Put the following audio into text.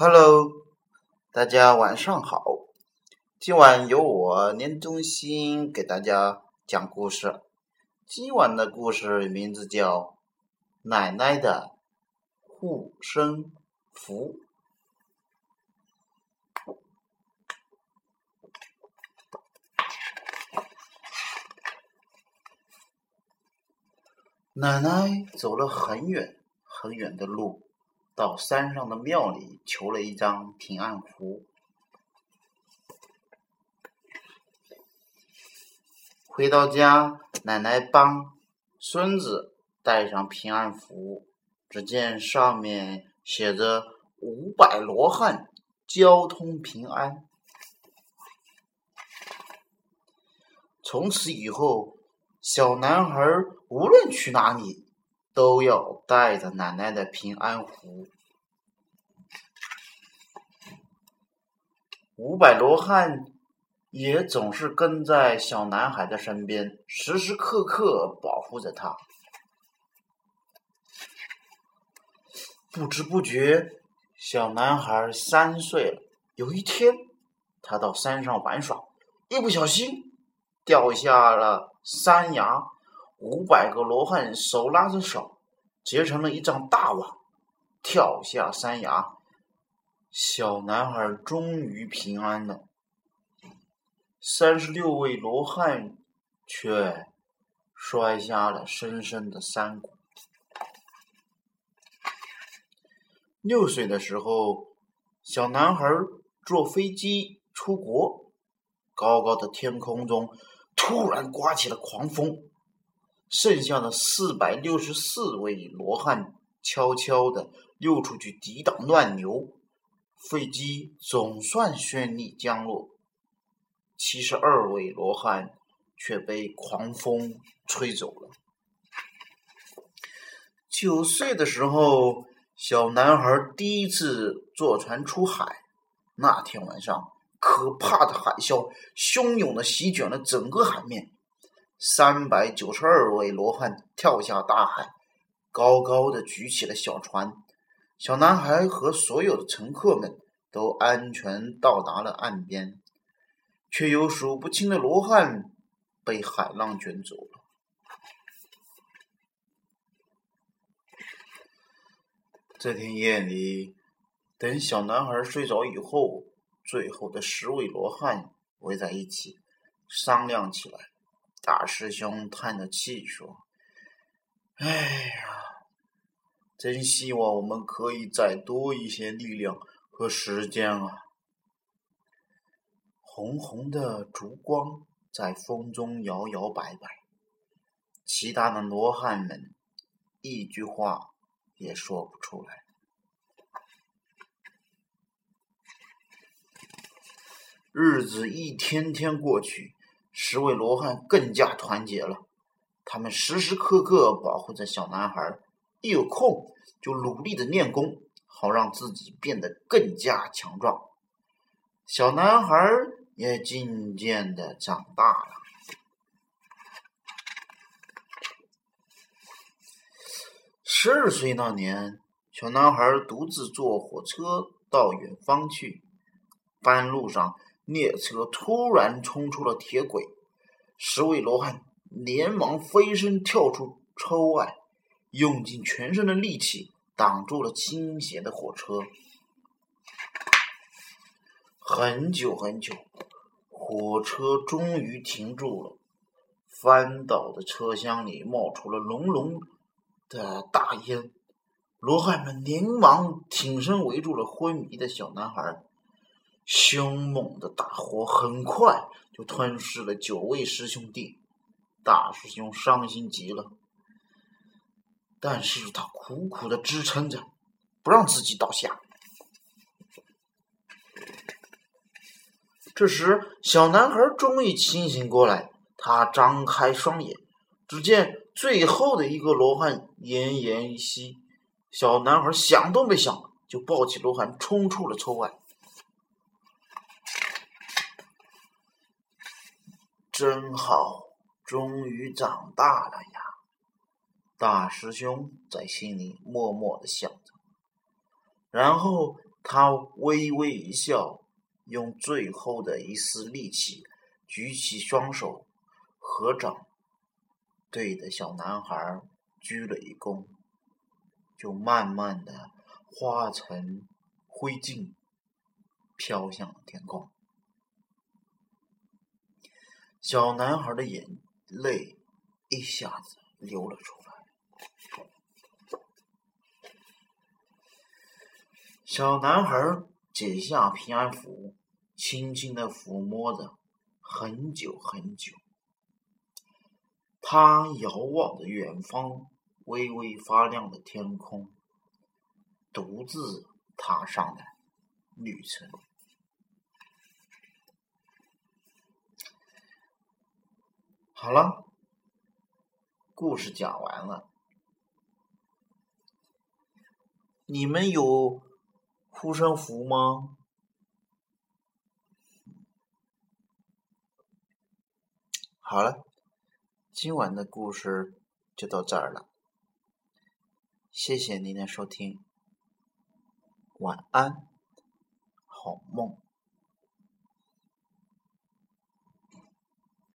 Hello，大家晚上好。今晚由我年中心给大家讲故事。今晚的故事名字叫《奶奶的护身符》。奶奶走了很远很远的路。到山上的庙里求了一张平安符，回到家，奶奶帮孙子带上平安符，只见上面写着“五百罗汉，交通平安”。从此以后，小男孩无论去哪里。都要带着奶奶的平安符。五百罗汉也总是跟在小男孩的身边，时时刻刻保护着他。不知不觉，小男孩三岁了。有一天，他到山上玩耍，一不小心掉下了山崖。五百个罗汉手拉着手，结成了一张大网，跳下山崖。小男孩终于平安了。三十六位罗汉却摔下了深深的山谷。六岁的时候，小男孩坐飞机出国，高高的天空中突然刮起了狂风。剩下的四百六十四位罗汉悄悄地溜出去抵挡乱流，飞机总算顺利降落。七十二位罗汉却被狂风吹走了。九岁的时候，小男孩第一次坐船出海。那天晚上，可怕的海啸汹涌的席卷了整个海面。三百九十二位罗汉跳下大海，高高的举起了小船。小男孩和所有的乘客们都安全到达了岸边，却有数不清的罗汉被海浪卷走了。这天夜里，等小男孩睡着以后，最后的十位罗汉围在一起商量起来。大师兄叹着气说：“哎呀，真希望我们可以再多一些力量和时间啊！”红红的烛光在风中摇摇摆摆，其他的罗汉们一句话也说不出来。日子一天天过去。十位罗汉更加团结了，他们时时刻刻保护着小男孩，一有空就努力的练功，好让自己变得更加强壮。小男孩也渐渐的长大了。十二岁那年，小男孩独自坐火车到远方去，半路上。列车突然冲出了铁轨，十位罗汉连忙飞身跳出车外，用尽全身的力气挡住了倾斜的火车。很久很久，火车终于停住了，翻倒的车厢里冒出了浓浓的大烟，罗汉们连忙挺身围住了昏迷的小男孩。凶猛的大火很快就吞噬了九位师兄弟，大师兄伤心极了，但是他苦苦的支撑着，不让自己倒下。这时，小男孩终于清醒过来，他张开双眼，只见最后的一个罗汉奄奄一息，小男孩想都没想，就抱起罗汉冲出了车外。真好，终于长大了呀！大师兄在心里默默的想着，然后他微微一笑，用最后的一丝力气举起双手，合掌，对着小男孩鞠了一躬，就慢慢的化成灰烬，飘向了天空。小男孩的眼泪一下子流了出来。小男孩解下平安符，轻轻的抚摸着，很久很久。他遥望着远方微微发亮的天空，独自踏上了旅程。好了，故事讲完了。你们有护身符吗？好了，今晚的故事就到这儿了。谢谢您的收听，晚安，好梦。